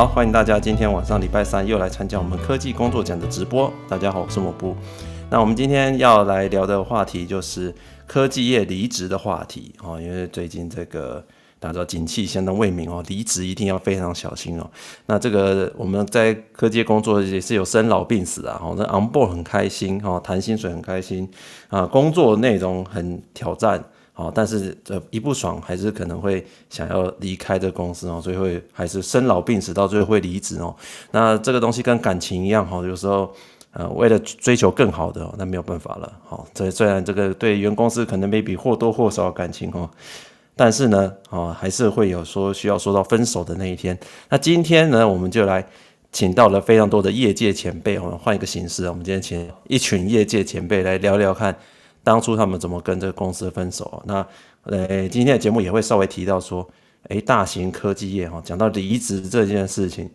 好，欢迎大家今天晚上礼拜三又来参加我们科技工作奖的直播。大家好，我是莫布。那我们今天要来聊的话题就是科技业离职的话题哦，因为最近这个大家知道景气相当未明哦，离职一定要非常小心哦。那这个我们在科技工作也是有生老病死啊，哦，那 on board 很开心哦，谈薪水很开心啊，工作内容很挑战。哦，但是这一不爽还是可能会想要离开这公司哦，所以会还是生老病死，到最后会离职哦。那这个东西跟感情一样哈，有时候呃为了追求更好的，那没有办法了。好，这虽然这个对原公司可能 maybe 或多或少感情哦，但是呢，哦还是会有说需要说到分手的那一天。那今天呢，我们就来请到了非常多的业界前辈哦，换一个形式，我们今天请一群业界前辈来聊聊看。当初他们怎么跟这个公司分手？那呃，今天的节目也会稍微提到说，诶，大型科技业哈，讲到离职这件事情，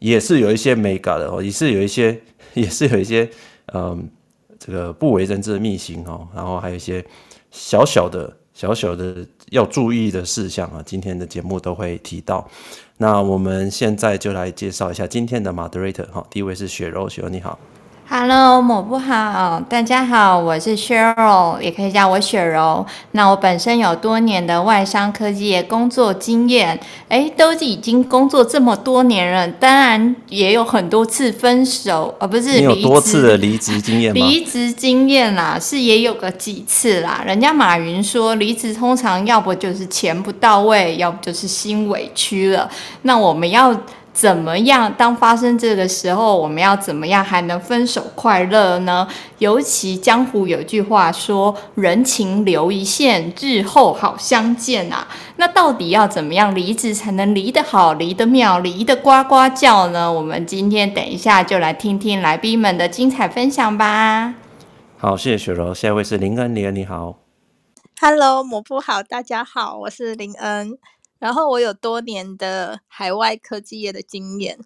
也是有一些美感的哦，也是有一些，也是有一些，嗯，这个不为人知的秘辛哦，然后还有一些小小的、小小的要注意的事项啊，今天的节目都会提到。那我们现在就来介绍一下今天的 moderator 哈，第一位是雪柔，雪柔你好。Hello，抹不好，大家好，我是 Cheryl，也可以叫我雪柔。那我本身有多年的外商科技业工作经验，诶，都已经工作这么多年了，当然也有很多次分手，而、哦、不是。你有多次的离职经验吗？离职经验啦，是也有个几次啦。人家马云说，离职通常要不就是钱不到位，要不就是心委屈了。那我们要。怎么样？当发生这个时候，我们要怎么样还能分手快乐呢？尤其江湖有句话说：“人情留一线，日后好相见”啊。那到底要怎么样离职才能离得好、离得妙、离得呱呱叫呢？我们今天等一下就来听听来宾们的精彩分享吧。好，谢谢雪柔。下一位是林恩，林恩你好。Hello，抹布好，大家好，我是林恩。然后我有多年的海外科技业的经验，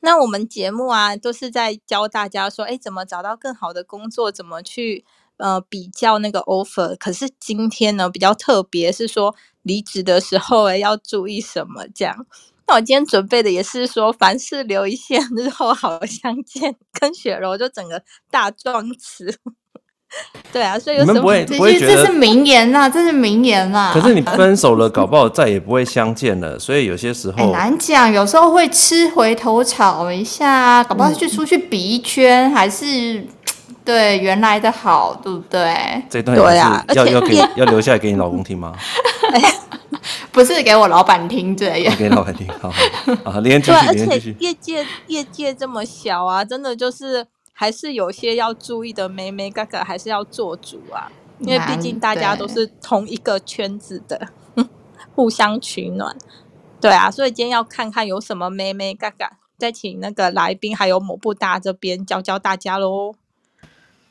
那我们节目啊都是在教大家说，哎，怎么找到更好的工作，怎么去呃比较那个 offer。可是今天呢比较特别，是说离职的时候哎要注意什么这样。那我今天准备的也是说，凡事留一线，日后好相见。跟雪柔就整个大壮词。对啊，所以有什么不会不会觉得这是名言呐？这是名言呐。可是你分手了，搞不好再也不会相见了。所以有些时候很难讲，有时候会吃回头草一下，搞不好去出去比一圈，还是 对原来的好，对不对？这段对啊，要要给 要留下来给你老公听吗？不是给我老板听，对，要给老板听。好好好，连继续，而且业界业界这么小啊，真的就是。还是有些要注意的，梅梅哥哥还是要做主啊，因为毕竟大家都是同一个圈子的，互相取暖。对啊，所以今天要看看有什么妹妹嘎嘎，再请那个来宾还有某部大这边教教大家喽。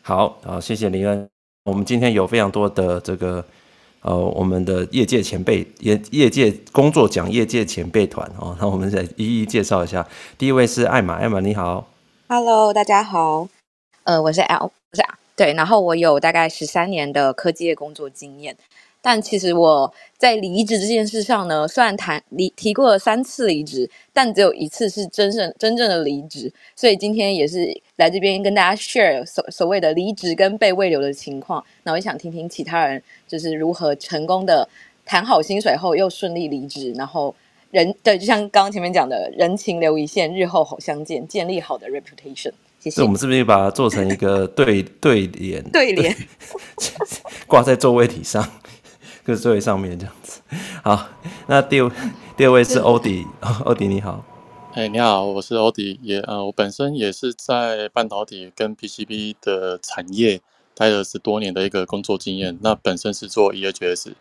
好，好，谢谢林恩。我们今天有非常多的这个呃，我们的业界前辈，业业界工作奖业界前辈团哦，那我们再一一介绍一下。第一位是艾玛，艾玛你好。Hello，大家好，呃，我是 L，不是啊，对，然后我有大概十三年的科技业工作经验，但其实我在离职这件事上呢，虽然谈离提过了三次离职，但只有一次是真正真正的离职，所以今天也是来这边跟大家 share 所所谓的离职跟被未留的情况，那我也想听听其他人就是如何成功的谈好薪水后又顺利离职，然后。人对，就像刚刚前面讲的，人情留一线，日后好相见，建立好的 reputation。谢谢。我们是不是把它做成一个对 对联？对联挂在座位体上，就是座位上面这样子。好，那第二第二位是欧迪，欧迪你好。哎，你好，我是欧迪，也呃，我本身也是在半导体跟 PCB 的产业待了十多年的一个工作经验。那本身是做 EHS。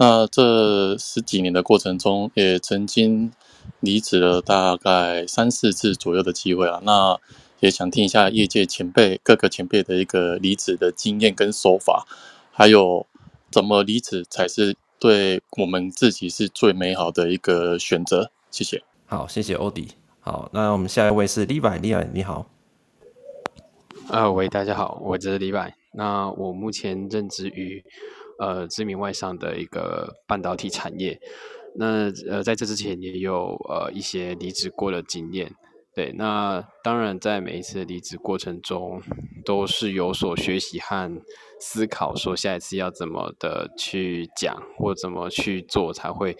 那这十几年的过程中，也曾经离职了大概三四次左右的机会啊。那也想听一下业界前辈各个前辈的一个离职的经验跟手法，还有怎么离职才是对我们自己是最美好的一个选择。谢谢。好，谢谢欧迪。好，那我们下一位是 Levi，Levi 你好。呃，喂，大家好，我这是 Levi。那我目前任职于。呃，知名外商的一个半导体产业，那呃，在这之前也有呃一些离职过的经验。对，那当然在每一次离职过程中，都是有所学习和思考，说下一次要怎么的去讲或怎么去做，才会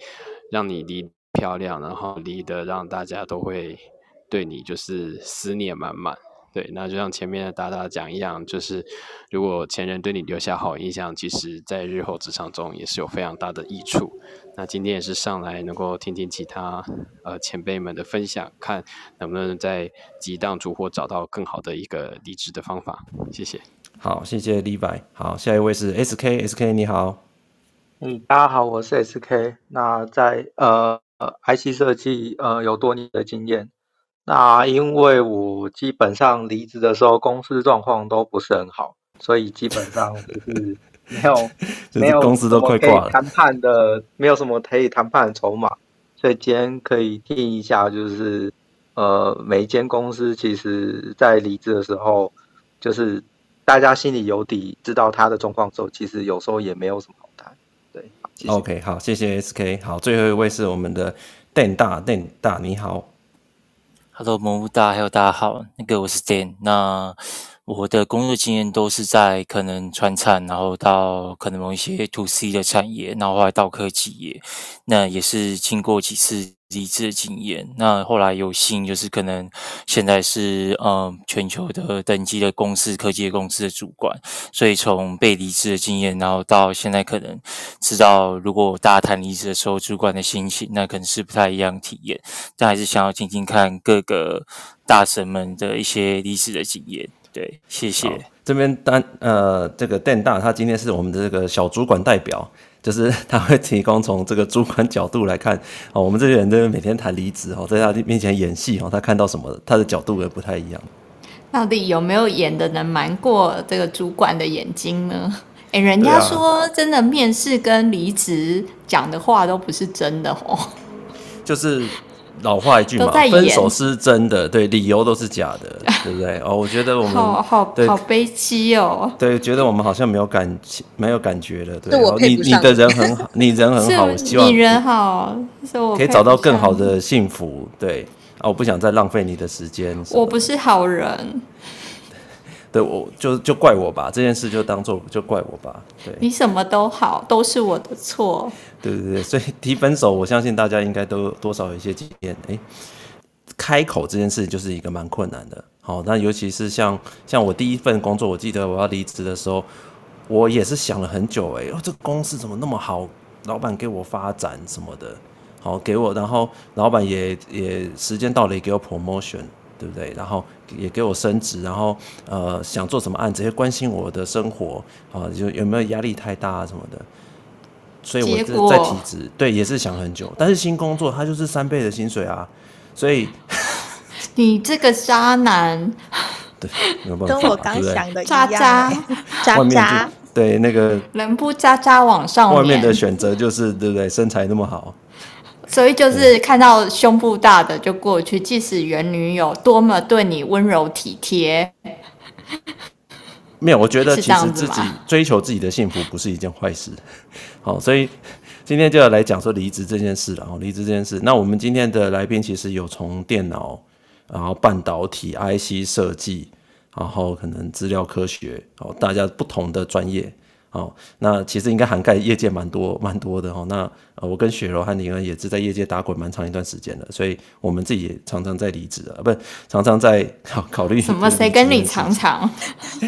让你离漂亮，然后离得让大家都会对你就是思念满满。对，那就像前面的大大讲一样，就是如果前人对你留下好印象，其实在日后职场中也是有非常大的益处。那今天也是上来能够听听其他呃前辈们的分享，看能不能在激荡烛火找到更好的一个离职的方法。谢谢。好，谢谢 Levi。好，下一位是 SK，SK 你好。嗯，大家好，我是 SK。那在呃呃 IC 设计呃有多年的经验。那因为我基本上离职的时候，公司状况都不是很好，所以基本上就是没有 没有公司都快挂了，谈判的没有什么可以谈判的筹码，所以今天可以听一下，就是呃每一间公司其实在离职的时候，就是大家心里有底，知道他的状况之后，其实有时候也没有什么好谈。对谢谢，OK，好，谢谢 SK。好，最后一位是我们的 Dan 大，Dan 大你好。Hello，蘑菇大，还有大家好，那个我是 Dan，那我的工作经验都是在可能川产，然后到可能某一些 To C 的产业，然后后来到科技业，那也是经过几次。离职的经验，那后来有幸就是可能现在是嗯全球的等级的公司、科技公司的主管，所以从被离职的经验，然后到现在可能知道，如果大家谈离职的时候，主管的心情，那可能是不太一样体验。但还是想要听听看各个大神们的一些离职的经验。对，谢谢。这边单呃，这个 Dan 大他今天是我们的这个小主管代表。就是他会提供从这个主管角度来看 哦，我们这些人都每天谈离职哦，在他面前演戏哦，他看到什么，他的角度也不太一样。到底有没有演的能瞒过这个主管的眼睛呢？哎，人家说真的，面试跟离职讲的话都不是真的哦。就是。老话一句嘛，分手是真的，对，理由都是假的，对不对？哦，我觉得我们好好好悲戚哦。对，觉得我们好像没有感情，没有感觉了。对，你你的人很好，你人很好，我希望你人好，是我可以找到更好的幸福。对啊，我不想再浪费你的时间。我不是好人。对，我就就怪我吧，这件事就当做就怪我吧。对，你什么都好，都是我的错。对对对，所以提分手，我相信大家应该都多少有一些经验。哎，开口这件事就是一个蛮困难的。好，那尤其是像像我第一份工作，我记得我要离职的时候，我也是想了很久。哎，哦，这个公司怎么那么好？老板给我发展什么的，好给我，然后老板也也时间到了也给我 promotion。对不对？然后也给我升职，然后呃想做什么案，子，也关心我的生活啊，就有没有压力太大啊什么的。所以我在提职，对，也是想很久。但是新工作它就是三倍的薪水啊，所以 你这个渣男，对，没有办法，跟我刚想的一样，渣渣渣渣，对那个人不渣渣往上，外面的选择就是对不对？身材那么好。所以就是看到胸部大的就过去，即使原女友多么对你温柔体贴，没有，我觉得其实自己追求自己的幸福不是一件坏事。好，所以今天就要来讲说离职这件事了。哦，离职这件事，那我们今天的来宾其实有从电脑，然后半导体、IC 设计，然后可能资料科学，哦，大家不同的专业。哦，那其实应该涵盖业界蛮多蛮多的哦。那呃，我跟雪柔和林恩也是在业界打滚蛮长一段时间的，所以我们自己也常常在离职啊，不是常常在考考虑什么？谁跟你常常？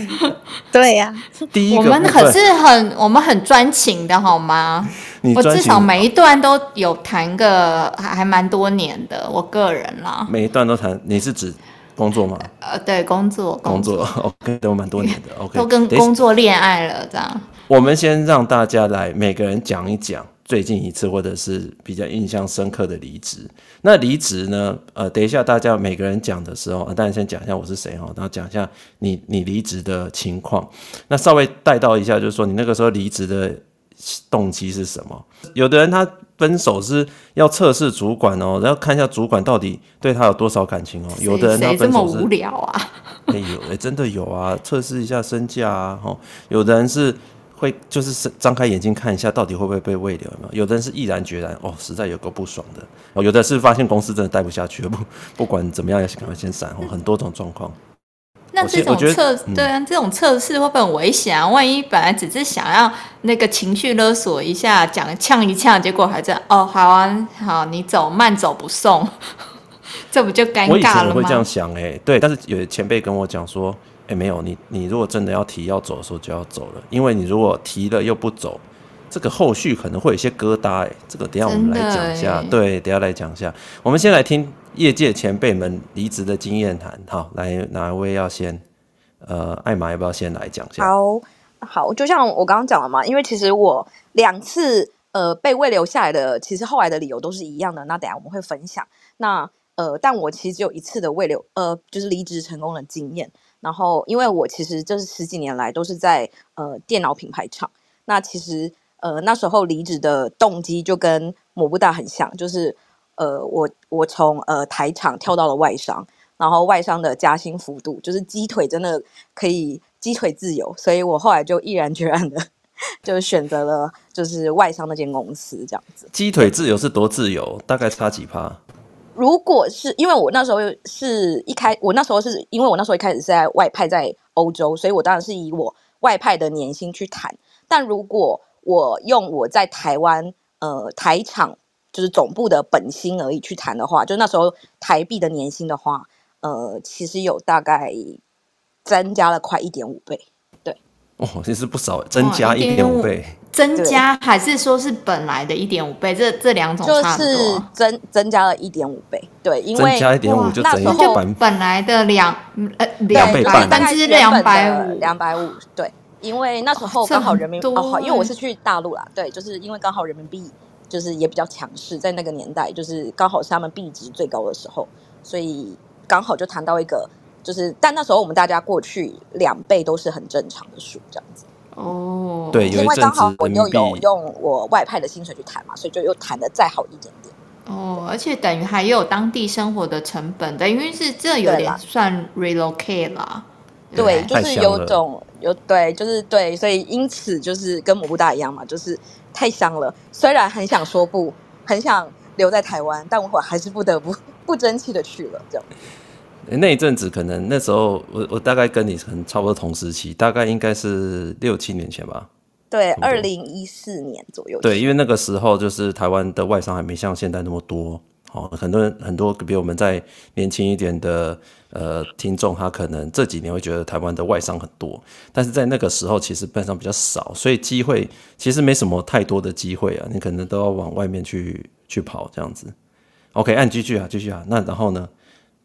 对呀、啊，第一个我们可是很我们很专情的好吗？我至少每一段都有谈个还还蛮多年的，我个人啦。每一段都谈，你是指？工作吗？呃，对，工作，工作，，OK，都蛮多年的，OK，都跟工作恋爱了，这样。我们先让大家来每个人讲一讲最近一次或者是比较印象深刻的离职。那离职呢？呃，等一下大家每个人讲的时候，当然先讲一下我是谁哈，然后讲一下你你离职的情况。那稍微带到一下，就是说你那个时候离职的动机是什么？有的人他。分手是要测试主管哦，然后看一下主管到底对他有多少感情哦。有的人他分手是无聊啊，哎有哎真的有啊，测试一下身价啊。有的人是会就是张开眼睛看一下，到底会不会被喂流嘛？有的人是毅然决然，哦，实在有够不爽的哦。有的是发现公司真的待不下去了，不不管怎么样，要赶快先闪哦。很多种状况。那这种测、嗯、对啊，这种测试会不会很危险啊？万一本来只是想要那个情绪勒索一下，讲呛一呛，结果还在哦，好啊，好，你走，慢走不送，这不就尴尬了吗？我以前会这样想哎、欸，对，但是有前辈跟我讲说。欸、没有你，你如果真的要提要走的时候就要走了，因为你如果提了又不走，这个后续可能会有一些疙瘩。哎，这个等一下我们来讲一下。对，等一下来讲一下。我们先来听业界前辈们离职的经验谈。好，来哪一位要先？呃，艾玛要不要先来讲一下？好，好，就像我刚刚讲了嘛，因为其实我两次呃被未留下来的，其实后来的理由都是一样的。那等下我们会分享。那呃，但我其实只有一次的未留，呃，就是离职成功的经验。然后，因为我其实这是十几年来都是在呃电脑品牌厂，那其实呃那时候离职的动机就跟某部大很像，就是呃我我从呃台厂跳到了外商，然后外商的加薪幅度就是鸡腿真的可以鸡腿自由，所以我后来就毅然决然的 就选择了就是外商那间公司这样子。鸡腿自由是多自由？大概差几趴？如果是因为我那时候是一开，我那时候是因为我那时候一开始是在外派在欧洲，所以我当然是以我外派的年薪去谈。但如果我用我在台湾呃台厂就是总部的本薪而已去谈的话，就那时候台币的年薪的话，呃，其实有大概增加了快一点五倍。对哦，其实不少，增加一点五倍，增加还是说是本来的一点五倍？这这两种差不多，就是增增加了一点五倍，对，因为增加一点五就等于本本来的两呃两倍半，百分之两百五，两百五，对，因为那时候刚好人民币因为我是去大陆啦，对，就是因为刚好人民币就是也比较强势，在那个年代，就是刚好是他们币值最高的时候，所以刚好就谈到一个。就是，但那时候我们大家过去两倍都是很正常的数，这样子。哦，对，因为刚好我又有用我外派的薪水去谈嘛，所以就又谈的再好一点点。哦，而且等于还有当地生活的成本，等于是这有点算 relocate 啦。对，就是有种有对，就是对，所以因此就是跟蘑菇大一样嘛，就是太香了。虽然很想说不，很想留在台湾，但我还是不得不 不争气的去了，这样。那一阵子可能那时候我我大概跟你可能差不多同时期，大概应该是六七年前吧。对，二零一四年左右。对，因为那个时候就是台湾的外商还没像现在那么多，哦，很多人很多比我们在年轻一点的呃听众，他可能这几年会觉得台湾的外商很多，但是在那个时候其实外商比较少，所以机会其实没什么太多的机会啊，你可能都要往外面去去跑这样子。OK，按继续啊，继续啊，那然后呢？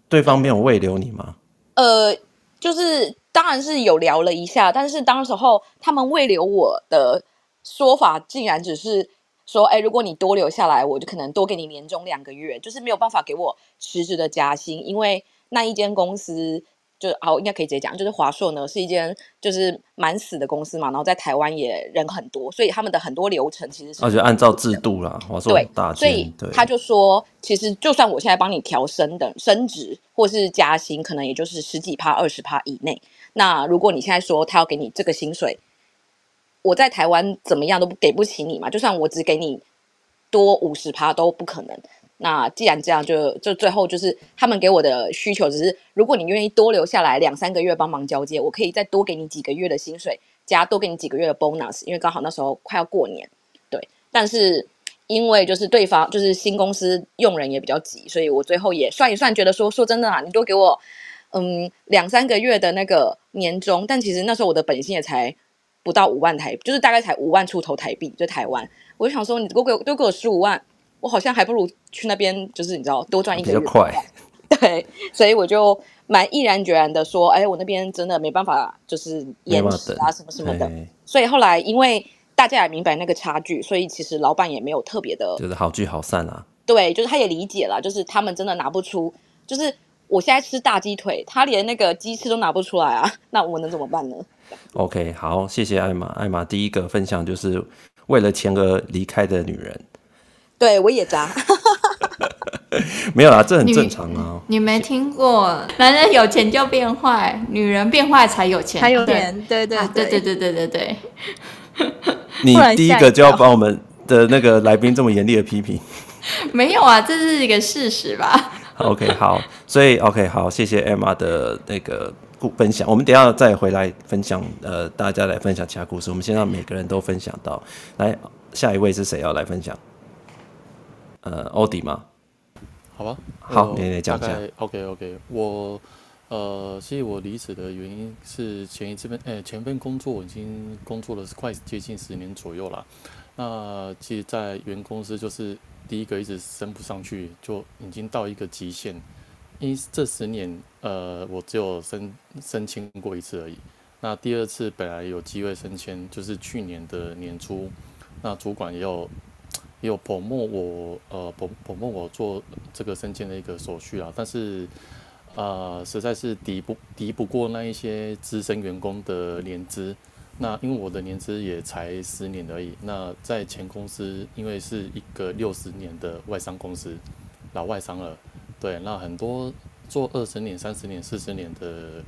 对方没有慰留你吗？呃，就是当然是有聊了一下，但是当时候他们慰留我的说法，竟然只是说，哎，如果你多留下来，我就可能多给你年终两个月，就是没有办法给我实质的加薪，因为那一间公司。就哦，应该可以直接讲，就是华硕呢是一间就是蛮死的公司嘛，然后在台湾也人很多，所以他们的很多流程其实是，而且按照制度啦，华硕很大，所以他就说，其实就算我现在帮你调升的升职或是加薪，可能也就是十几趴、二十趴以内。那如果你现在说他要给你这个薪水，我在台湾怎么样都给不起你嘛，就算我只给你多五十趴都不可能。那既然这样就，就最后就是他们给我的需求，只是如果你愿意多留下来两三个月帮忙交接，我可以再多给你几个月的薪水，加多给你几个月的 bonus，因为刚好那时候快要过年，对。但是因为就是对方就是新公司用人也比较急，所以我最后也算一算，觉得说说真的啊，你多给我嗯两三个月的那个年终，但其实那时候我的本薪也才不到五万台，就是大概才五万出头台币，就台湾，我就想说你多给我多给我十五万。我好像还不如去那边，就是你知道多赚一个月，比较快。对，所以我就蛮毅然决然的说，哎，我那边真的没办法，就是延迟啊什么什么的。所以后来因为大家也明白那个差距，所以其实老板也没有特别的，就是好聚好散啊。对，就是他也理解了，就是他们真的拿不出，就是我现在吃大鸡腿，他连那个鸡翅都拿不出来啊，那我能怎么办呢？OK，好，谢谢艾玛。艾玛第一个分享就是为了钱而离开的女人。对，我也渣，没有啦，这很正常啊。你，你没听过，男人有钱就变坏，女人变坏才有钱，才有钱。对对对，啊、对对对对对对。你第一个就要把我们的那个来宾这么严厉的批评？没有啊，这是一个事实吧？OK，好，所以 OK，好，谢谢 Emma 的那个故分享。我们等一下再回来分享，呃，大家来分享其他故事。我们先让每个人都分享到。来，下一位是谁要来分享？呃，奥迪吗？好吧，好，你来讲一下。OK，OK，我呃，其实我离职的原因是前一次份，呃，前份工作我已经工作了快接近十年左右了。那其实，在原公司就是第一个一直升不上去，就已经到一个极限。因为这十年，呃，我只有升升迁过一次而已。那第二次本来有机会升迁，就是去年的年初，那主管也有有捧我，呃捧捧我做这个升迁的一个手续啊。但是，呃，实在是抵不抵不过那一些资深员工的年资。那因为我的年资也才十年而已，那在前公司因为是一个六十年的外商公司，老外商了，对，那很多做二十年、三十年、四十年的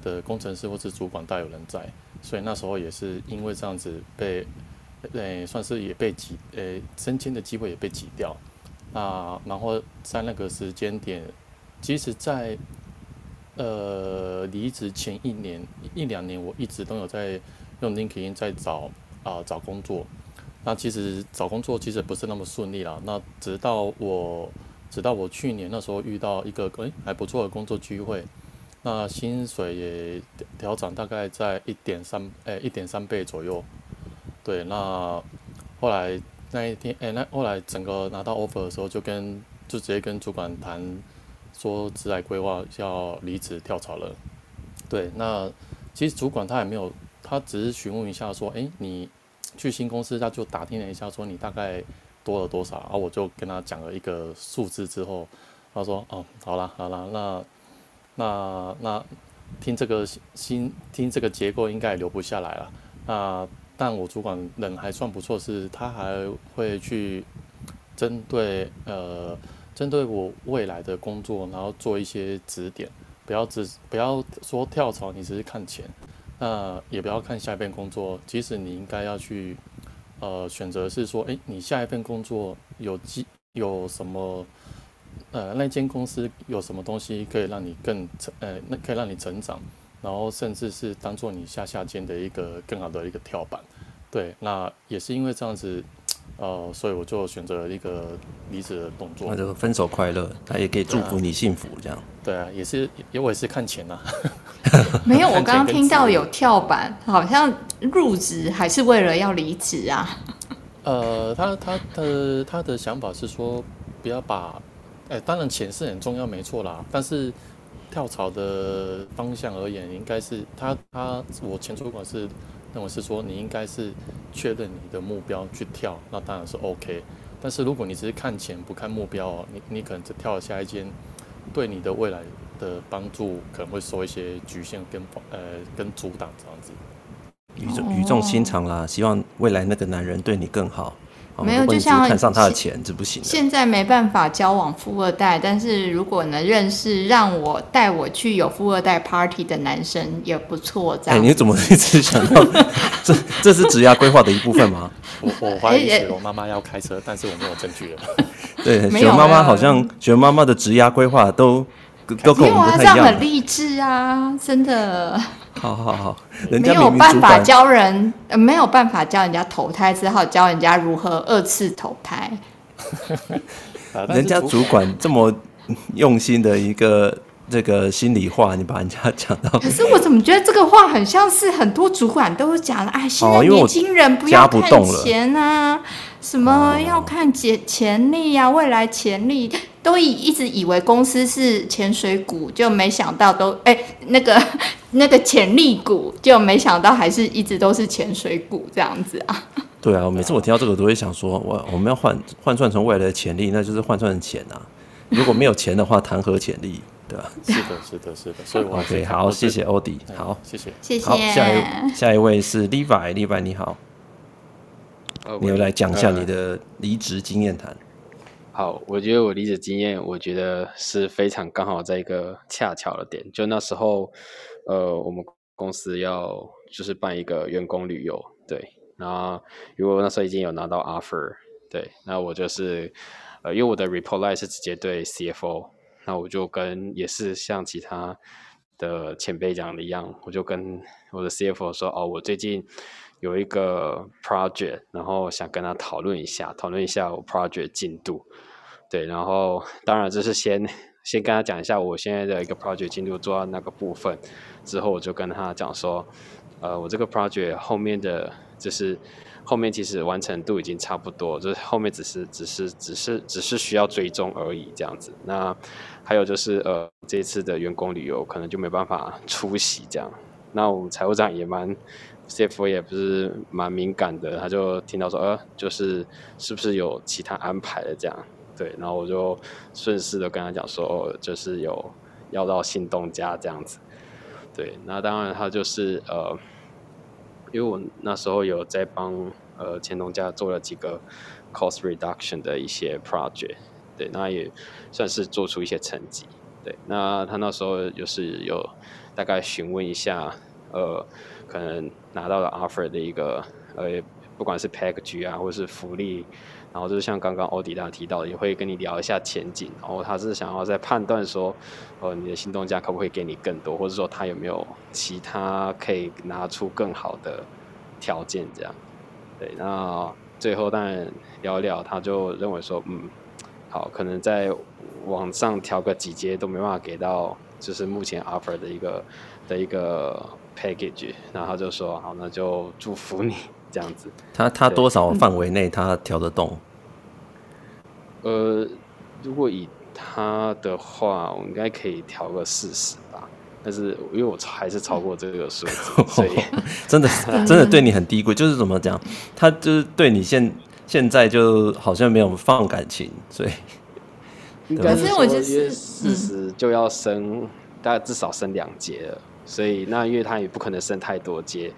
的工程师或是主管大有人在，所以那时候也是因为这样子被，呃，算是也被挤，呃，升迁的机会也被挤掉，那然后在那个时间点，即使在呃离职前一年一两年，我一直都有在。用 LinkedIn 在找啊、找工作，那其实找工作其实不是那么顺利啦。那直到我直到我去年那时候遇到一个诶、还不错的工作机会，那薪水也调涨大概在一点三诶一点三倍左右。对，那后来那一天诶、欸、那后来整个拿到 offer 的时候，就跟就直接跟主管谈说职来规划要离职跳槽了。对，那其实主管他也没有。他只是询问一下，说：“诶，你去新公司，他就打听了一下，说你大概多了多少？”然后我就跟他讲了一个数字之后，他说：“哦，好了好了，那那那听这个新听这个结构应该也留不下来了。那但我主管人还算不错，是他还会去针对呃针对我未来的工作，然后做一些指点，不要只不要说跳槽，你只是看钱。”那也不要看下一份工作，即使你应该要去，呃，选择是说，诶，你下一份工作有机有什么，呃，那间公司有什么东西可以让你更成，呃，那可以让你成长，然后甚至是当做你下下间的一个更好的一个跳板，对，那也是因为这样子。呃，所以我就选择了一个离职的动作。那就分手快乐，他也可以祝福你幸福，这样。对啊，也是，也我也是看钱呐、啊。没有，我刚刚听到有跳板，好像入职还是为了要离职啊。呃，他他的他的想法是说，不要把，哎，当然钱是很重要，没错啦。但是跳槽的方向而言，应该是他他我前主管是。认为是说，你应该是确认你的目标去跳，那当然是 OK。但是如果你只是看钱不看目标哦，你你可能只跳了下一间，对你的未来的帮助可能会受一些局限跟呃跟阻挡这样子。语重语重心长啦，希望未来那个男人对你更好。没有，就像看上他的钱，这不行。现在没办法交往富二代，但是如果能认识让我带我去有富二代 party 的男生也不错。这样，哎，你怎么一直想到 这？这是职涯规划的一部分吗？我我怀疑雪龙妈妈要开车，但是我没有证据了。对，雪龙妈妈好像雪龙妈妈的职涯规划都都跟我们不太一样。这样很励志啊，真的。好好好，人家明明没有办法教人，呃，没有办法教人家投胎，只好教人家如何二次投胎。人家主管这么用心的一个这个心里话，你把人家讲到。可是我怎么觉得这个话很像是很多主管都讲了？哎，现在年轻人不要看钱啊，什么要看潜潜力啊，未来潜力。都以一直以为公司是潜水股，就没想到都哎、欸、那个那个潜力股，就没想到还是一直都是潜水股这样子啊。对啊，每次我听到这个都会想说，我我们要换换算成未来的潜力，那就是换算成钱啊。如果没有钱的话，谈何潜力？对吧、啊？是的，是的，是的。所以我 OK，好，谢谢欧迪，好，谢谢，谢谢。好，下一下一位是 Levi，Levi 你好，你又来讲一下你的离职经验谈。好，我觉得我离职经验，我觉得是非常刚好在一个恰巧的点，就那时候，呃，我们公司要就是办一个员工旅游，对，然后如果那时候已经有拿到 offer，对，那我就是呃，因为我的 report line 是直接对 CFO，那我就跟也是像其他的前辈讲的一样，我就跟我的 CFO 说，哦，我最近有一个 project，然后想跟他讨论一下，讨论一下我 project 进度，对，然后当然这是先。先跟他讲一下我现在的一个 project 进度做到那个部分，之后我就跟他讲说，呃，我这个 project 后面的就是后面其实完成度已经差不多，就是后面只是只是只是只是需要追踪而已这样子。那还有就是呃，这次的员工旅游可能就没办法出席这样。那我们财务长也蛮 CFO 也不是蛮敏感的，他就听到说呃，就是是不是有其他安排的这样。对，然后我就顺势的跟他讲说，就是有要到新东家这样子。对，那当然他就是呃，因为我那时候有在帮呃前东家做了几个 cost reduction 的一些 project，对，那也算是做出一些成绩。对，那他那时候就是有大概询问一下，呃，可能拿到了 offer 的一个呃，不管是 package 啊，或是福利。然后就是像刚刚欧迪大提到，也会跟你聊一下前景。然后他是想要在判断说，呃，你的新东家可不可以给你更多，或者说他有没有其他可以拿出更好的条件这样。对，那最后当然聊一聊，他就认为说，嗯，好，可能在往上调个几阶都没办法给到，就是目前 offer 的一个的一个 package。然后他就说，好，那就祝福你。这样子，他他多少范围内他调得动？呃，如果以他的话，我应该可以调个四十吧。但是因为我还是超过这个数字，所以真的 真的对你很低估。就是怎么讲，他就是对你现现在就好像没有放感情，所以。可是我就是四十就要升，大概至少升两阶了。所以那因为他也不可能升太多阶。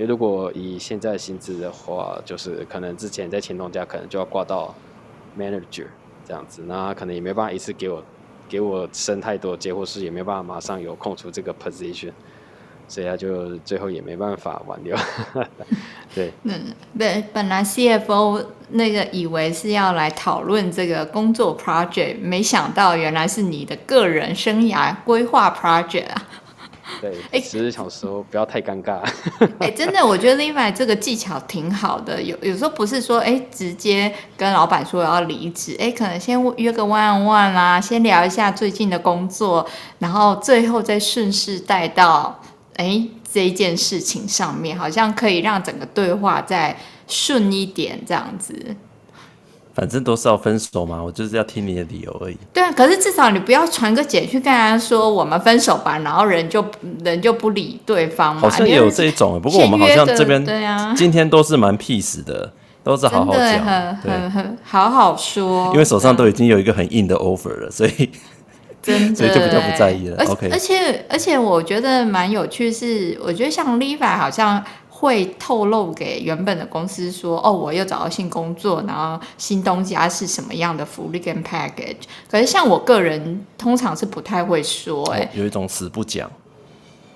因为如果以现在薪资的话，就是可能之前在前东家可能就要挂到 manager 这样子，那可能也没办法一次给我给我升太多阶，或是也没办法马上有空出这个 position，所以他就最后也没办法挽留。对，嗯，对，本来 CFO 那个以为是要来讨论这个工作 project，没想到原来是你的个人生涯规划 project 啊。对，只是想说不要太尴尬。哎、欸，真的，我觉得 Levi 这个技巧挺好的。有有时候不是说，哎、欸，直接跟老板说我要离职，哎、欸，可能先约个 one on one 啦，先聊一下最近的工作，然后最后再顺势带到，哎、欸，这一件事情上面，好像可以让整个对话再顺一点，这样子。反正都是要分手嘛，我就是要听你的理由而已。对啊，可是至少你不要传个简讯跟人家说我们分手吧，然后人就人就不理对方嘛。好像也有这一种，不过我们好像这边对啊，今天都是蛮 peace 的，都是好好讲，很很很好好说。因为手上都已经有一个很硬的 offer 了，所以 真的 所以就比较不在意了。而 OK，而且而且我觉得蛮有趣是，我觉得像 Levi 好像。会透露给原本的公司说，哦，我又找到新工作，然后新东家是什么样的福利跟 package。可是像我个人，通常是不太会说，哎、哦，有一种死不讲。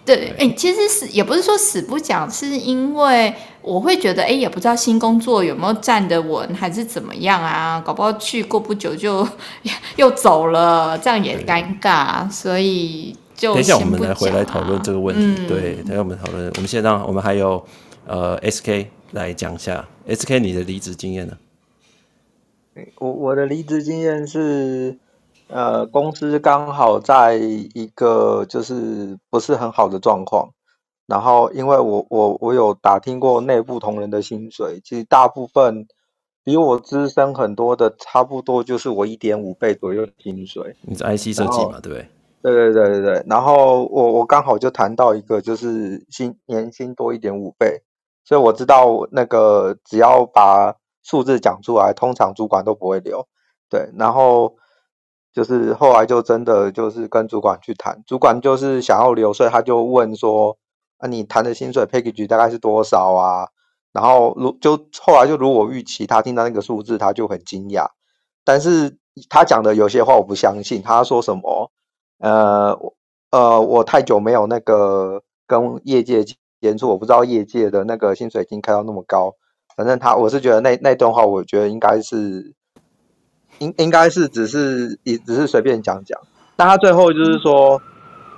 对，哎，其实是也不是说死不讲，是因为我会觉得，哎，也不知道新工作有没有站得稳，还是怎么样啊？搞不好去过不久就 又走了，这样也尴尬，所以。等一下，我们来回来讨论这个问题。嗯、对，等一下我们讨论。我们现在让我们还有呃 SK 来讲一下 SK 你的离职经验呢？我我的离职经验是，呃，公司刚好在一个就是不是很好的状况，然后因为我我我有打听过内部同仁的薪水，其实大部分比我资深很多的，差不多就是我一点五倍左右的薪水。你是 IC 设计嘛？对不对？对对对对对，然后我我刚好就谈到一个，就是薪年薪多一点五倍，所以我知道那个只要把数字讲出来，通常主管都不会留。对，然后就是后来就真的就是跟主管去谈，主管就是想要留，所以他就问说，啊，你谈的薪水 package 大概是多少啊？然后如就后来就如我预期，他听到那个数字，他就很惊讶，但是他讲的有些话我不相信，他说什么？呃，呃，我太久没有那个跟业界接触，我不知道业界的那个薪水已经开到那么高。反正他我是觉得那那段话，我觉得应该是应应该是只是也只是随便讲讲。那他最后就是说，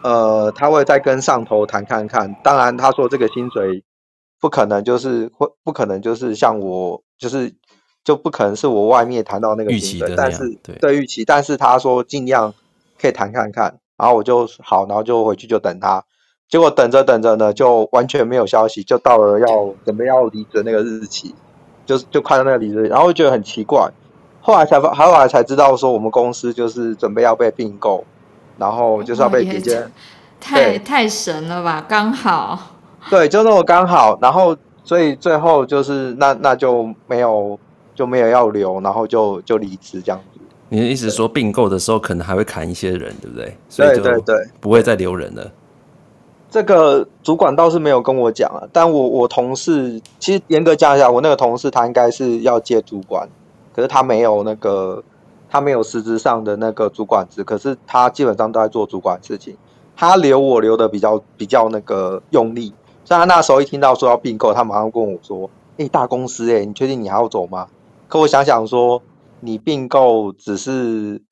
呃，他会再跟上头谈看看。当然，他说这个薪水不可能就是会不可能就是像我就是就不可能是我外面谈到那个薪水，但是对，对预期，但是他说尽量可以谈看看。然后我就好，然后就回去就等他。结果等着等着呢，就完全没有消息，就到了要准备要离职的那个日期，就就快到那个离职，然后我觉得很奇怪。后来才发，后来才知道说我们公司就是准备要被并购，然后就是要被直接太太神了吧，刚好。对，就那么刚好，然后所以最后就是那那就没有就没有要留，然后就就离职这样子。你的意思说并购的时候可能还会砍一些人，对不对？所以就对对对，不会再留人了。这个主管倒是没有跟我讲啊，但我我同事其实严格讲一下，我那个同事他应该是要接主管，可是他没有那个他没有实质上的那个主管职，可是他基本上都在做主管事情。他留我留的比较比较那个用力，所以他那时候一听到说要并购，他马上跟我说：“哎，大公司哎，你确定你还要走吗？”可我想想说，你并购只是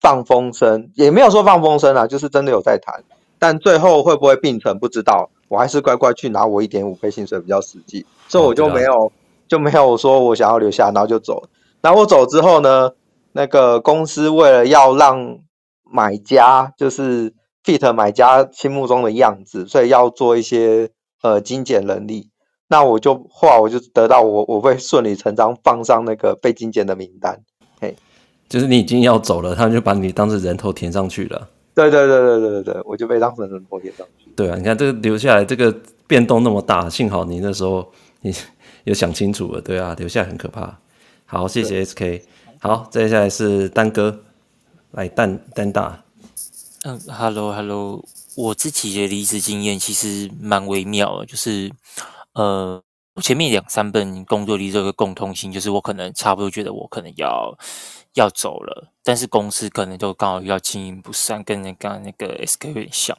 放风声，也没有说放风声啊，就是真的有在谈。但最后会不会并成不知道，我还是乖乖去拿我一点五倍薪水比较实际，所以我就没有就没有说我想要留下，然后就走。然后我走之后呢，那个公司为了要让买家就是 fit 买家心目中的样子，所以要做一些呃精简能力。那我就后来我就得到我我会顺理成章放上那个被精简的名单，嘿，就是你已经要走了，他们就把你当成人头填上去了。对对对对对对对，我就被当成人头填上去。对啊，你看这个留下来，这个变动那么大，幸好你那时候你 有想清楚了。对啊，留下来很可怕。好，谢谢 SK。好，接下来是丹哥，来丹丹大。嗯，Hello Hello，我自己的离职经验其实蛮微妙的，就是呃，前面两三份工作离这个共通性，就是我可能差不多觉得我可能要。要走了，但是公司可能就刚好遇到经营不善，跟那刚刚那个 SK 有点像，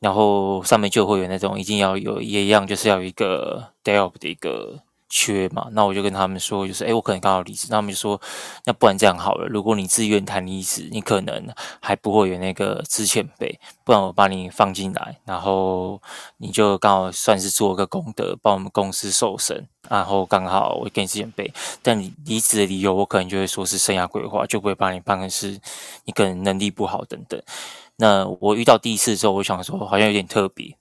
然后上面就会有那种一定要有也一样，就是要有一个 dev 的一个。缺嘛，那我就跟他们说，就是哎，我可能刚好离职。那他们就说，那不然这样好了，如果你自愿谈离职，你可能还不会有那个资遣费，不然我把你放进来，然后你就刚好算是做个功德，帮我们公司瘦身，然后刚好我给你资遣费。但你离职的理由，我可能就会说是生涯规划，就不会把你办成是你可能能力不好等等。那我遇到第一次之后，我想说好像有点特别，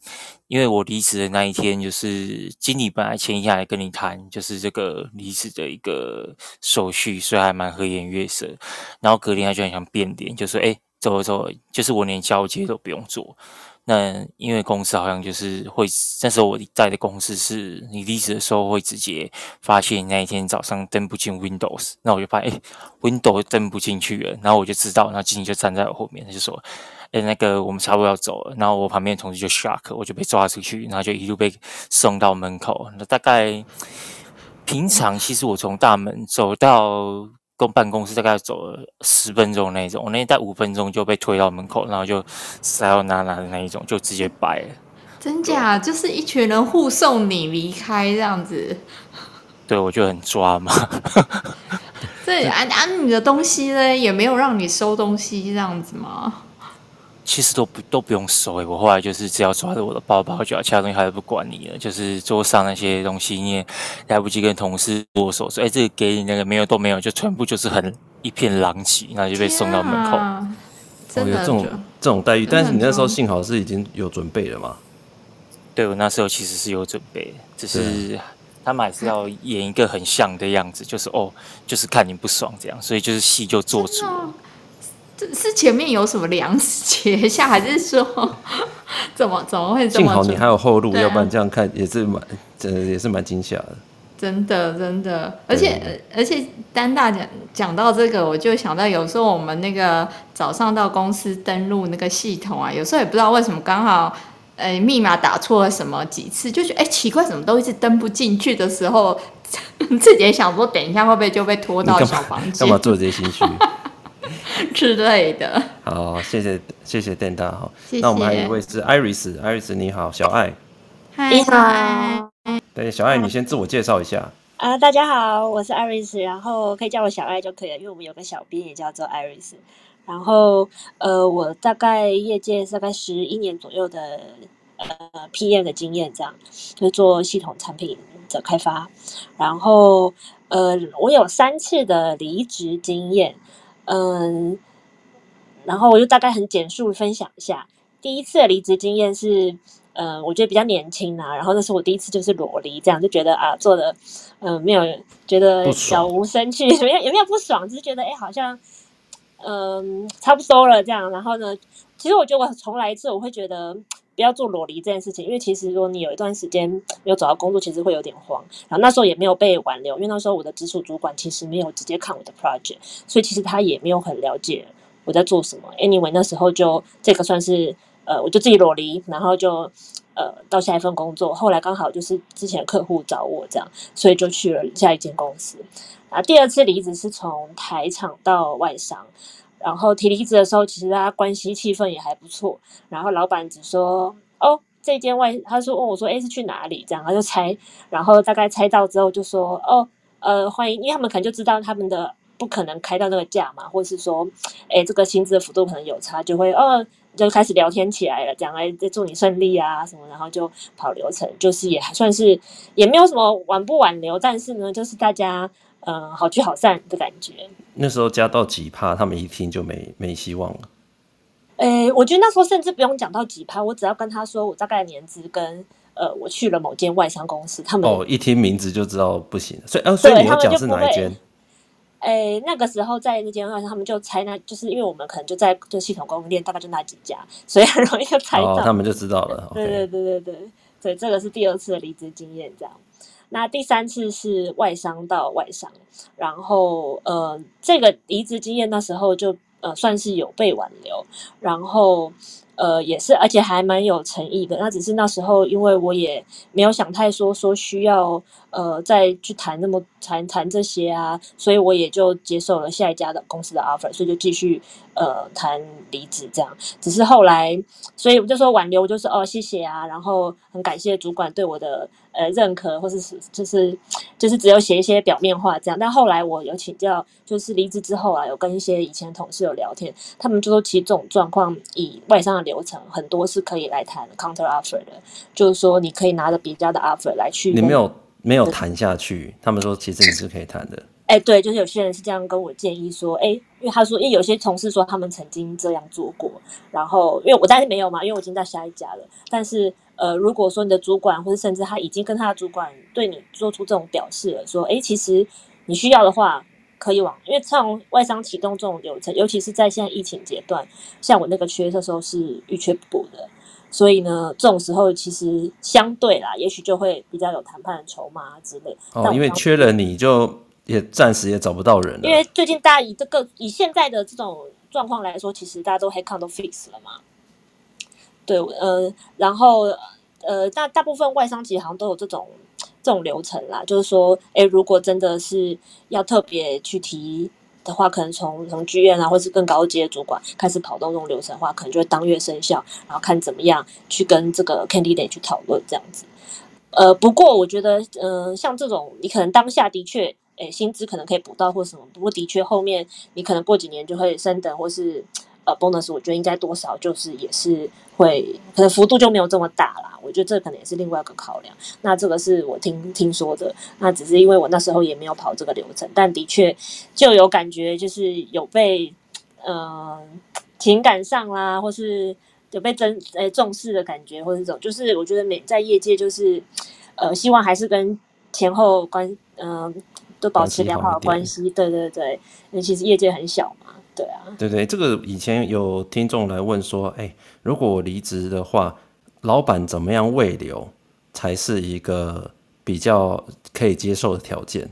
因为我离职的那一天，就是经理本来前一天来跟你谈，就是这个离职的一个手续，所以还蛮和颜悦色。然后隔天他就很想变脸，就说：“哎，走走，就是我连交接都不用做。”那因为公司好像就是会，那时候我在的公司是你离职的时候会直接发现那一天早上登不进 Windows，那我就发现哎，Windows 登不进去了，然后我就知道，然后经理就站在我后面，他就说。哎，那个我们差不多要走了，然后我旁边同事就 shock，我就被抓出去，然后就一路被送到门口。那大概平常其实我从大门走到公办公室大概走了十分钟那一种，我那天待五分钟就被推到门口，然后就塞到哪哪的那一种，就直接掰了。真假？就是一群人护送你离开这样子？对，我就很抓嘛。对啊啊！你的东西呢？也没有让你收东西这样子吗？其实都不都不用收诶，我后来就是只要抓着我的包包就好，其他东西还是不管你了。就是桌上那些东西你也来不及跟同事握手说，哎，这个给你，那个没有都没有，就全部就是很一片狼藉，然后就被送到门口。真的，哦、有这种这种待遇，但是你那时候幸好是已经有准备了嘛？对，我那时候其实是有准备，只是他们还是要演一个很像的样子，就是哦，就是看你不爽这样，所以就是戏就做足了。是前面有什么梁子结下，还是说怎么怎么会这么？幸好你还有后路，啊、要不然这样看也是蛮，真的也是蛮惊吓的。真的真的，而且而且丹大讲讲到这个，我就想到有时候我们那个早上到公司登录那个系统啊，有时候也不知道为什么刚好呃密码打错了什么几次，就觉得哎奇怪，怎么都一直登不进去的时候，自己也想说等一下会不会就被拖到小房间？干嘛做这些心虚？之类的。好，谢谢谢谢电大哈。那我们还有一位是 Iris，Iris 你好，小爱。你好。对，小爱，你先自我介绍一下。啊，大家好，我是 Iris，然后可以叫我小爱就可以了，因为我们有个小编也叫做 Iris。然后，呃，我大概业界大概十一年左右的呃 PM 的经验，这样就是做系统产品的开发。然后，呃，我有三次的离职经验，嗯、呃，然后我就大概很简述分享一下。第一次的离职经验是，呃，我觉得比较年轻啊，然后那是我第一次就是裸离，这样就觉得啊，做的嗯、呃、没有觉得小无生趣，有 没有有没有不爽，只是觉得哎好像。嗯，差不多了这样。然后呢，其实我觉得我重来一次，我会觉得不要做裸离这件事情，因为其实如果你有一段时间没有找到工作，其实会有点慌。然后那时候也没有被挽留，因为那时候我的直属主管其实没有直接看我的 project，所以其实他也没有很了解我在做什么。Anyway，那时候就这个算是呃，我就自己裸离，然后就呃到下一份工作。后来刚好就是之前客户找我这样，所以就去了下一间公司。啊，第二次离职是从台厂到外商，然后提离职的时候，其实大家关系气氛也还不错。然后老板只说：“哦，这间外，他说问我说，哎，是去哪里？”这样他就猜，然后大概猜到之后就说：“哦，呃，欢迎。”因为他们可能就知道他们的不可能开到那个价嘛，或是说，哎，这个薪资的幅度可能有差，就会哦，就开始聊天起来了，讲哎，祝你顺利啊什么，然后就跑流程，就是也还算是也没有什么挽不挽留，但是呢，就是大家。嗯，好聚好散的感觉。那时候加到几趴，他们一听就没没希望了。诶、欸，我觉得那时候甚至不用讲到几趴，我只要跟他说我大概年资跟呃，我去了某间外商公司，他们哦一听名字就知道不行。所以，呃、啊，所以你要讲是哪一间？诶、欸，那个时候在那间外商，他们就猜那，就是因为我们可能就在就系统供应链，大概就那几家，所以很容易就猜到，哦，他们就知道了。对对对对对，所以这个是第二次的离职经验，这样。那第三次是外商到外商，然后呃，这个离职经验那时候就呃算是有被挽留，然后呃也是，而且还蛮有诚意的。那只是那时候因为我也没有想太说说需要呃再去谈那么谈谈这些啊，所以我也就接受了下一家的公司的 offer，所以就继续呃谈离职这样。只是后来，所以我就说挽留，我就说哦谢谢啊，然后很感谢主管对我的。呃，认可或是就是就是只有写一些表面话这样，但后来我有请教，就是离职之后啊，有跟一些以前同事有聊天，他们就说其实这种状况以外商的流程很多是可以来谈 counter offer 的，就是说你可以拿着别家的 offer 来去。你没有没有谈下去，他们说其实你是可以谈的。哎，对，就是有些人是这样跟我建议说，哎，因为他说，因为有些同事说他们曾经这样做过，然后因为我当然没有嘛，因为我已经在下一家了，但是。呃，如果说你的主管或者甚至他已经跟他的主管对你做出这种表示了，说，哎，其实你需要的话可以往，因为像外商启动这种流程，尤其是在现在疫情阶段，像我那个缺的时候是欲缺不补的，所以呢，这种时候其实相对啦，也许就会比较有谈判的筹码之类。哦，因为缺了你就也暂时也找不到人。因为最近大家以这个以现在的这种状况来说，其实大家都 headcount 都 fix 了嘛。对，呃，然后，呃，大大部分外商其实好像都有这种这种流程啦，就是说，哎，如果真的是要特别去提的话，可能从从剧院啊，或是更高阶的主管开始跑动这种流程的话，可能就会当月生效，然后看怎么样去跟这个 candidate 去讨论这样子。呃，不过我觉得，嗯、呃，像这种你可能当下的确，诶，薪资可能可以补到或什么，不过的确后面你可能过几年就会升等或是。呃，bonus 我觉得应该多少就是也是会，可能幅度就没有这么大啦。我觉得这可能也是另外一个考量。那这个是我听听说的，那只是因为我那时候也没有跑这个流程，但的确就有感觉，就是有被呃情感上啦，或是有被真诶、重视的感觉，或者这种，就是我觉得每在业界就是呃，希望还是跟前后关嗯、都保持良好的关系。对对对，因为其实业界很小嘛。对啊，对对，这个以前有听众来问说，哎，如果我离职的话，老板怎么样慰留才是一个比较可以接受的条件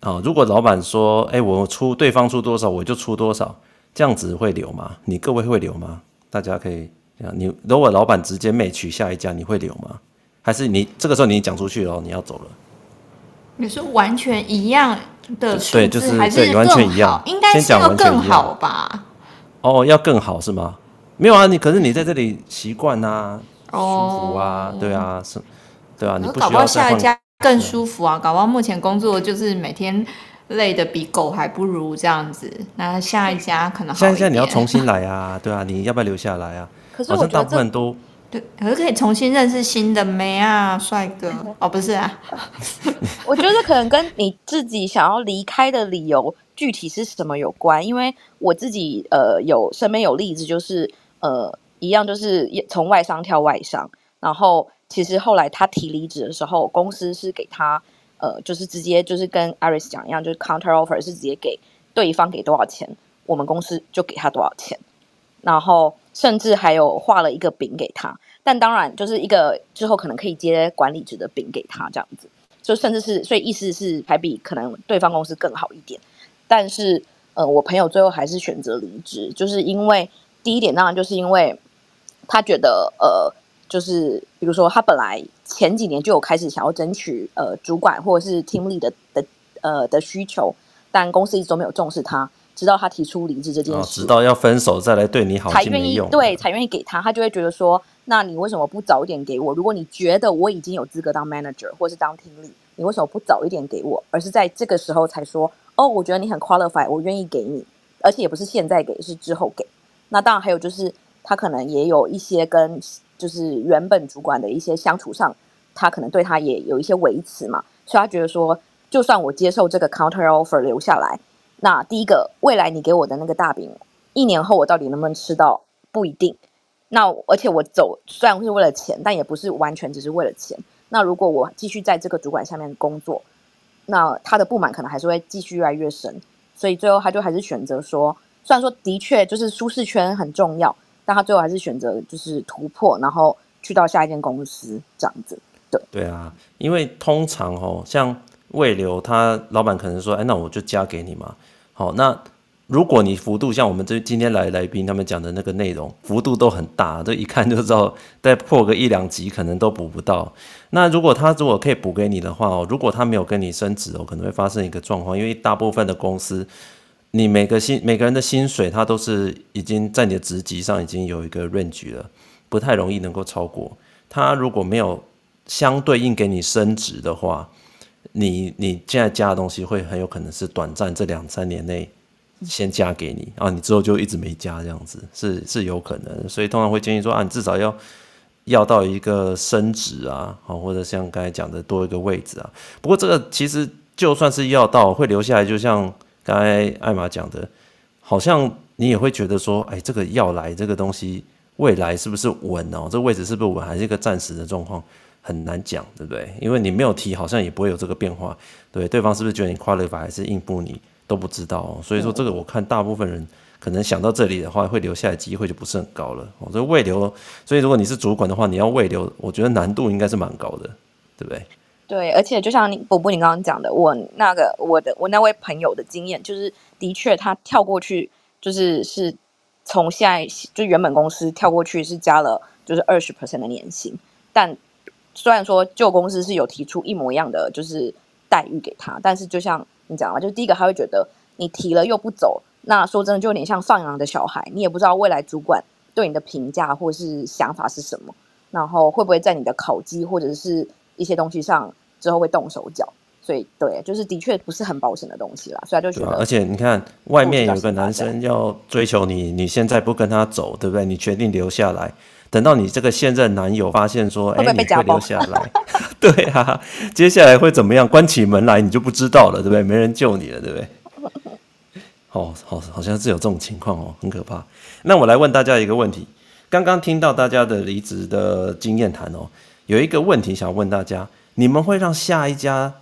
啊？如果老板说，哎，我出对方出多少，我就出多少，这样子会留吗？你各位会留吗？大家可以，你如果老板直接 match 下一家，你会留吗？还是你这个时候你讲出去了，你要走了？你说完全一样。的对，就是还是，完全一样。应该是要更好吧？哦，要更好是吗？没有啊，你可是你在这里习惯啊，舒服啊，对啊，是，对啊，你不需要再换。更舒服啊。搞不好目前工作就是每天累得比狗还不如这样子，那下一家可能好一点。现在你要重新来啊，对啊，你要不要留下来啊？可是我觉得大部分都。对，可是可以重新认识新的妹啊，帅哥哦，不是啊。我觉得可能跟你自己想要离开的理由具体是什么有关，因为我自己呃有身边有例子，就是呃一样就是从外商跳外商，然后其实后来他提离职的时候，公司是给他呃就是直接就是跟 Iris 讲一样，就是 counter offer 是直接给对方给多少钱，我们公司就给他多少钱。然后甚至还有画了一个饼给他，但当然就是一个之后可能可以接管理职的饼给他这样子，就甚至是所以意思是还比可能对方公司更好一点。但是呃，我朋友最后还是选择离职，就是因为第一点当然就是因为他觉得呃，就是比如说他本来前几年就有开始想要争取呃主管或者是 team lead 的的呃的需求，但公司一直都没有重视他。直到他提出离职这件事，哦，直到要分手再来对你好，才愿意对，才愿意给他，他就会觉得说，那你为什么不早一点给我？如果你觉得我已经有资格当 manager 或是当 team lead，你为什么不早一点给我？而是在这个时候才说，哦，我觉得你很 qualified，我愿意给你，而且也不是现在给，是之后给。那当然还有就是，他可能也有一些跟就是原本主管的一些相处上，他可能对他也有一些维持嘛，所以他觉得说，就算我接受这个 counter offer 留下来。那第一个，未来你给我的那个大饼，一年后我到底能不能吃到不一定。那而且我走虽然是为了钱，但也不是完全只是为了钱。那如果我继续在这个主管下面工作，那他的不满可能还是会继续越来越深。所以最后他就还是选择说，虽然说的确就是舒适圈很重要，但他最后还是选择就是突破，然后去到下一间公司这样子。对对啊，因为通常哦，像未留他老板可能说，哎，那我就加给你嘛。好，那如果你幅度像我们这今天来来宾他们讲的那个内容，幅度都很大，这一看就知道再破个一两级可能都补不到。那如果他如果可以补给你的话哦，如果他没有跟你升职哦，可能会发生一个状况，因为大部分的公司，你每个薪每个人的薪水，他都是已经在你的职级上已经有一个 range 了，不太容易能够超过。他如果没有相对应给你升职的话，你你现在加的东西会很有可能是短暂，这两三年内先加给你啊，你之后就一直没加这样子，是是有可能，所以通常会建议说啊，你至少要要到一个升值啊，好，或者像刚才讲的多一个位置啊。不过这个其实就算是要到会留下来，就像刚才艾玛讲的，好像你也会觉得说，哎，这个要来这个东西未来是不是稳哦？这个位置是不是稳，还是一个暂时的状况？很难讲，对不对？因为你没有提，好像也不会有这个变化。对，对方是不是觉得你 qualify 还是应付你都不知道哦。所以说这个我看大部分人可能想到这里的话，会留下来机会就不是很高了。哦，所以未留，所以如果你是主管的话，你要未留，我觉得难度应该是蛮高的，对不对？对，而且就像你伯伯你刚刚讲的，我那个我的我那位朋友的经验，就是的确他跳过去，就是是从现在就原本公司跳过去是加了就是二十 percent 的年薪，但。虽然说旧公司是有提出一模一样的就是待遇给他，但是就像你讲嘛，就第一个他会觉得你提了又不走，那说真的就有点像放羊的小孩，你也不知道未来主管对你的评价或是想法是什么，然后会不会在你的考绩或者是一些东西上之后会动手脚，所以对，就是的确不是很保险的东西啦，所以他就觉得，而且你看外面有个男生要追求你，你现在不跟他走，对不对？你决定留下来。等到你这个现任男友发现说，哎，你会留下来，对啊，接下来会怎么样？关起门来你就不知道了，对不对？没人救你了，对不对？哦，好，好像是有这种情况哦，很可怕。那我来问大家一个问题，刚刚听到大家的离职的经验谈哦，有一个问题想问大家：你们会让下一家，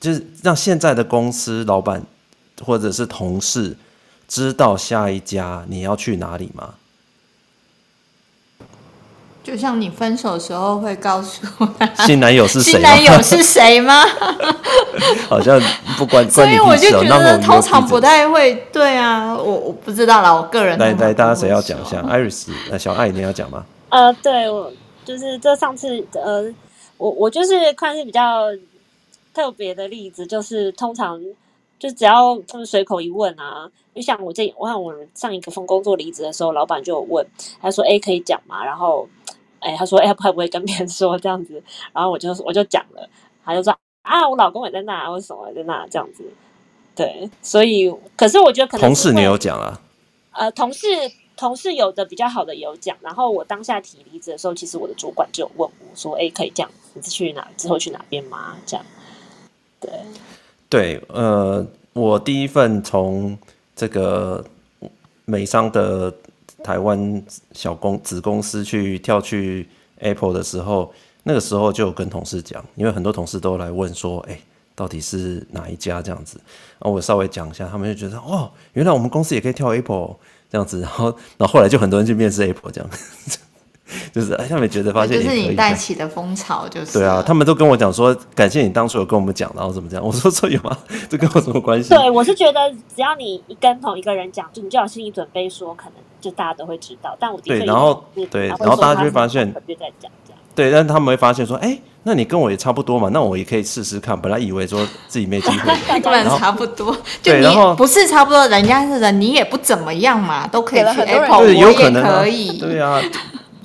就是让现在的公司老板或者是同事知道下一家你要去哪里吗？就像你分手的时候会告诉 新男友是谁？新男友是谁吗？好像不关，所以我就觉得通常不太会。对啊，我我不知道啦，我个人来来，大家谁要讲一下？Iris，那小爱你要讲吗？呃，对，我就是这上次呃，我我就是看是比较特别的例子，就是通常就只要他们随口一问啊，就像我这我看我上一个份工作离职的时候，老板就有问，他说：“哎，可以讲吗？”然后。哎，他说：“哎，会不会跟别人说这样子？”然后我就我就讲了，他就说：“啊，我老公也在那，为什么也在那这样子？对，所以可是我觉得可能同事你有讲啊？呃，同事同事有的比较好的有讲，然后我当下提离职的时候，其实我的主管就有问我说：“哎，可以这样，你是去哪之后去哪边吗？”这样，对对，呃，我第一份从这个美商的台湾小公子公司去跳去 Apple 的时候，那个时候就有跟同事讲，因为很多同事都来问说：“哎。”到底是哪一家这样子？然后我稍微讲一下，他们就觉得哦，原来我们公司也可以跳 Apple 这样子。然后，然后后来就很多人去面试 Apple 这样，就是哎，他们觉得发现就是你带起的风潮，就是对啊，他们都跟我讲说，感谢你当初有跟我们讲，然后怎么这样？我说这有吗？这跟我什么关系？对，我是觉得只要你一跟同一个人讲，就你就有心理准备，说可能就大家都会知道。但我对，然后对，然后大家就会发现，就在讲这样。对，但他们会发现说，哎。那你跟我也差不多嘛，那我也可以试试看。本来以为说自己没机会，根本差不多。就你不是差不多，人家是人，你也不怎么样嘛，都可以去 Apple，对，有可能可以。对啊，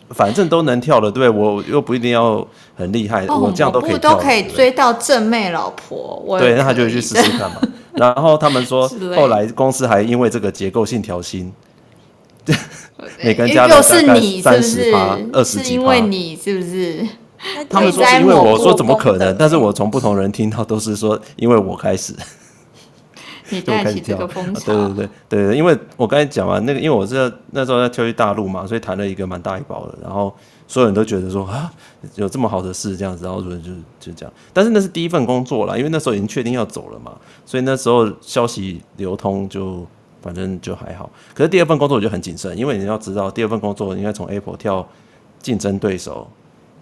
反正都能跳的，对，我又不一定要很厉害，我这样都可以跳，都可以追到正妹老婆。对，那他就去试试看嘛。然后他们说，后来公司还因为这个结构性调薪，每个人加了大概三十趴、二十几因为你是不是？他们说是因为我说怎么可能？但是我从不同人听到都是说因为我开始，你带起这个风潮，对对对对对，因为我刚才讲完那个，因为我是那时候在跳去大陆嘛，所以谈了一个蛮大一包的，然后所有人都觉得说啊，有这么好的事这样子，然后就就这样。但是那是第一份工作啦，因为那时候已经确定要走了嘛，所以那时候消息流通就反正就还好。可是第二份工作我就很谨慎，因为你要知道，第二份工作应该从 Apple 跳竞争对手。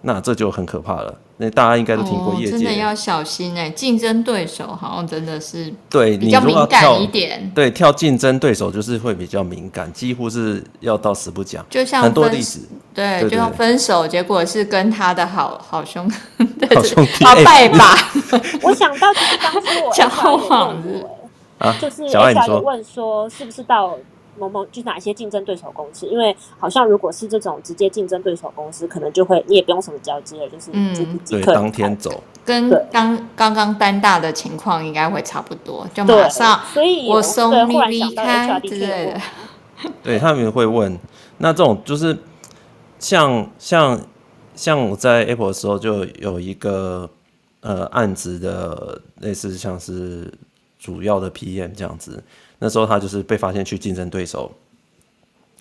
那这就很可怕了。那大家应该都听过业界，哦、真的要小心哎、欸！竞争对手好像真的是对比较敏感一点。对，跳竞争对手就是会比较敏感，几乎是要到死不讲。就像很多例子，对，就像分手，结果是跟他的好 好兄弟 好兄弟 好拜把。我想到就是当时我交往啊，就是小艾问说是不是到。某某就是哪些竞争对手公司？因为好像如果是这种直接竞争对手公司，可能就会你也不用什么交接了，就是嗯，对，当天走，跟刚刚刚单大的情况应该会差不多，就马上，所以我送你离开之类的。对，他们会问，那这种就是像像像我在 Apple 的时候，就有一个呃案子的类似像是主要的 PM 这样子。那时候他就是被发现去竞争对手，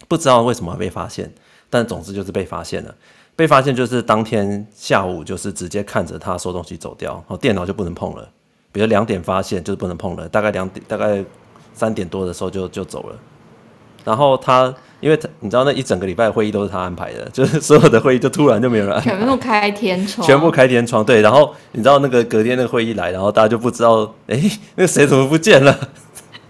不知道为什么被发现，但总之就是被发现了。被发现就是当天下午就是直接看着他收东西走掉，然后电脑就不能碰了。比如两点发现就是不能碰了，大概两点大概三点多的时候就就走了。然后他因为他你知道那一整个礼拜的会议都是他安排的，就是所有的会议就突然就没有人安排，全部开天窗，全部开天窗。对，然后你知道那个隔天那个会议来，然后大家就不知道，哎，那个谁怎么不见了？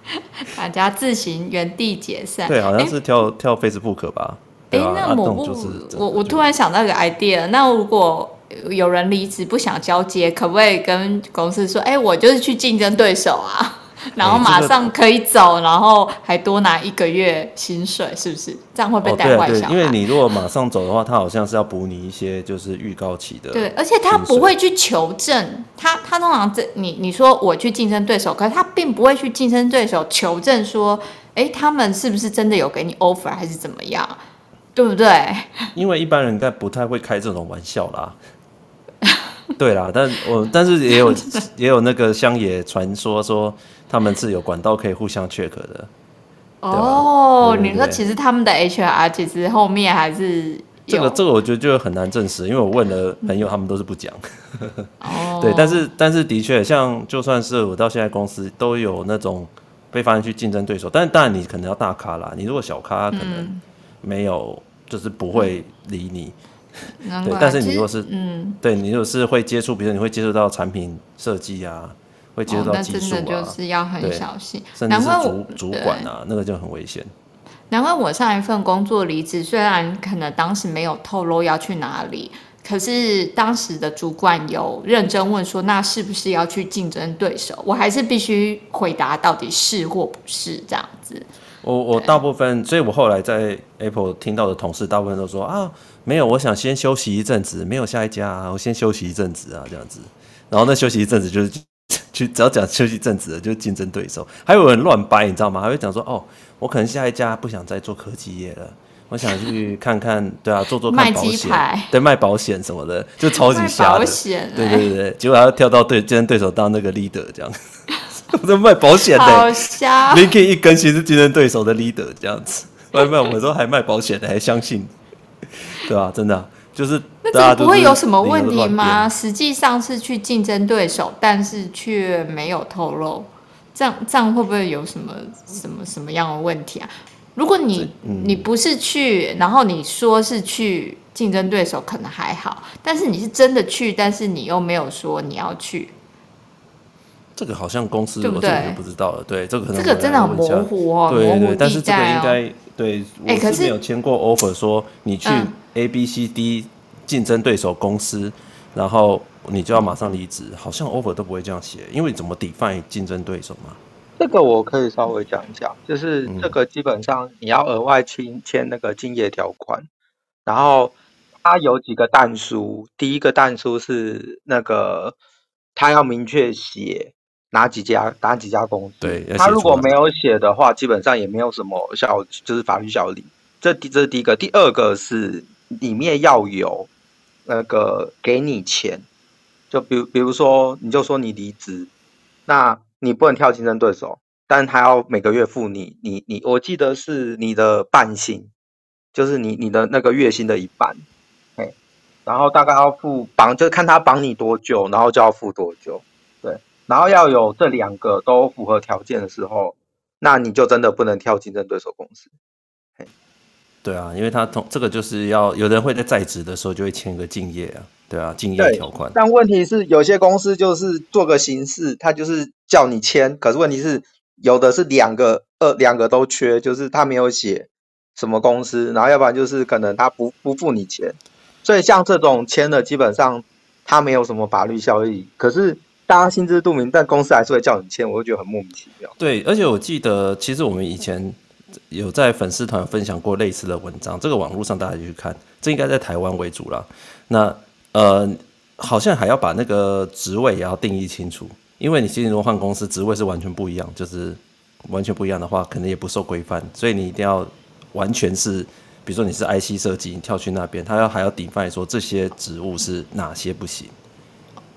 大家自行原地解散。对，好像是跳、欸、跳 Facebook 吧。哎、欸，那我不，我我突然想到一个 idea。那如果有人离职不想交接，可不可以跟公司说：“哎、欸，我就是去竞争对手啊。” 然后马上可以走，然后还多拿一个月薪水，是不是？这样会被带坏小孩。因为你如果马上走的话，他好像是要补你一些就是预告期的。对，而且他不会去求证，他他通常这你你说我去竞争对手，可是他并不会去竞争对手求证说，哎，他们是不是真的有给你 offer 还是怎么样，对不对？因为一般人应该不太会开这种玩笑啦。对啦，但我但是也有 也有那个乡野传说说。他们是有管道可以互相 check 的。哦，你说其实他们的 HR 其实后面还是这个这个，我觉得就很难证实，因为我问了朋友，他们都是不讲。哦，对，但是但是的确，像就算是我到现在公司都有那种被发现去竞争对手，但是当然你可能要大咖啦，你如果小咖可能没有，就是不会理你。嗯、对，但是你如果是嗯，对你如果是会接触，比如说你会接触到产品设计啊。会接触到技术啊，哦，那真的就是要很小心。甚至是主主管啊，那个就很危险。难怪我上一份工作离职，虽然可能当时没有透露要去哪里，可是当时的主管有认真问说，那是不是要去竞争对手？我还是必须回答到底是或不是这样子。我我大部分，所以我后来在 Apple 听到的同事，大部分都说啊，没有，我想先休息一阵子，没有下一家啊，我先休息一阵子啊，这样子。然后那休息一阵子就是 去，只要讲休息一阵子的就是竞争对手，还有人乱掰，你知道吗？还会讲说哦，我可能下一家不想再做科技业了。我想去看看，对啊，做做看保险，对，卖保险什么的，就超级瞎的。欸、对对对，结果还要跳到对竞争对手当那个 leader 这样，我在卖保险的，好瞎。LinkedIn 一更新是竞争对手的 leader 这样子，外卖我们说还卖保险的，还相信，对、啊？真的、啊、就是那这不会有什么问题吗？实际上是去竞争对手，但是却没有透露，这样这样会不会有什么什么什么样的问题啊？如果你、嗯、你不是去，然后你说是去竞争对手，可能还好。但是你是真的去，但是你又没有说你要去，这个好像公司对不对？我就不知道了。对，这个可能这个真的很模糊哦，对。但是这个应该对，我是没有签过 offer 说你去 A B C D 竞争对手公司，嗯、然后你就要马上离职，好像 offer 都不会这样写，因为怎么 define 竞争对手嘛？这个我可以稍微讲一下，就是这个基本上你要额外签签那个竞业条款，然后它有几个但书，第一个但书是那个他要明确写哪几家哪几家公司，对，他如果没有写的话，基本上也没有什么效，就是法律效力。这第这是第一个，第二个是里面要有那个给你钱，就比比如说你就说你离职，那。你不能跳竞争对手，但他要每个月付你，你你，我记得是你的半薪，就是你你的那个月薪的一半，哎，然后大概要付绑，就看他绑你多久，然后就要付多久，对，然后要有这两个都符合条件的时候，那你就真的不能跳竞争对手公司。对啊，因为他同这个就是要有人会在在职的时候就会签个敬业啊。对啊，敬业条款。但问题是，有些公司就是做个形式，他就是叫你签。可是问题是，有的是两个，呃，两个都缺，就是他没有写什么公司，然后要不然就是可能他不不付你钱。所以像这种签的，基本上他没有什么法律效益。可是大家心知肚明，但公司还是会叫你签，我就觉得很莫名其妙。对，而且我记得，其实我们以前有在粉丝团分享过类似的文章，这个网络上大家去看，这应该在台湾为主啦。那呃，好像还要把那个职位也要定义清楚，因为你今天如果换公司，职位是完全不一样，就是完全不一样的话，可能也不受规范，所以你一定要完全是，比如说你是 IC 设计，你跳去那边，他要还要 define 说这些职务是哪些不行。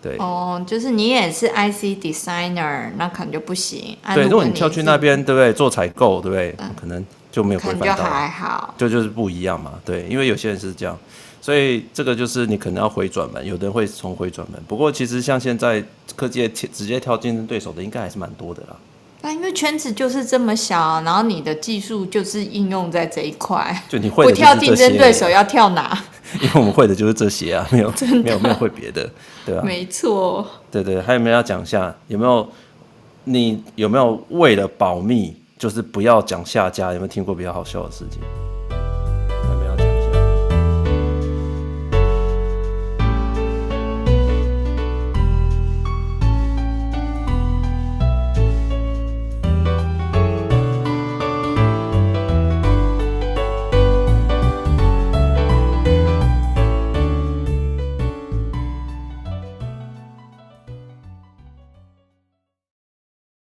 对，哦，就是你也是 IC designer，那可能就不行。对，如果你跳去那边，对不对？做采购，对不对？嗯、可能就没有规范到，就还好，就就是不一样嘛。对，因为有些人是这样。所以这个就是你可能要回转门，有的人会从回转门。不过其实像现在科技直接跳竞争对手的，应该还是蛮多的啦。那因为圈子就是这么小，然后你的技术就是应用在这一块。就你会的不跳竞争对手要跳哪？因为我们会的就是这些啊，没有没有没有会别的，对吧？没错。对对，还有没有要讲一下？有没有你有没有为了保密，就是不要讲下家？有没有听过比较好笑的事情？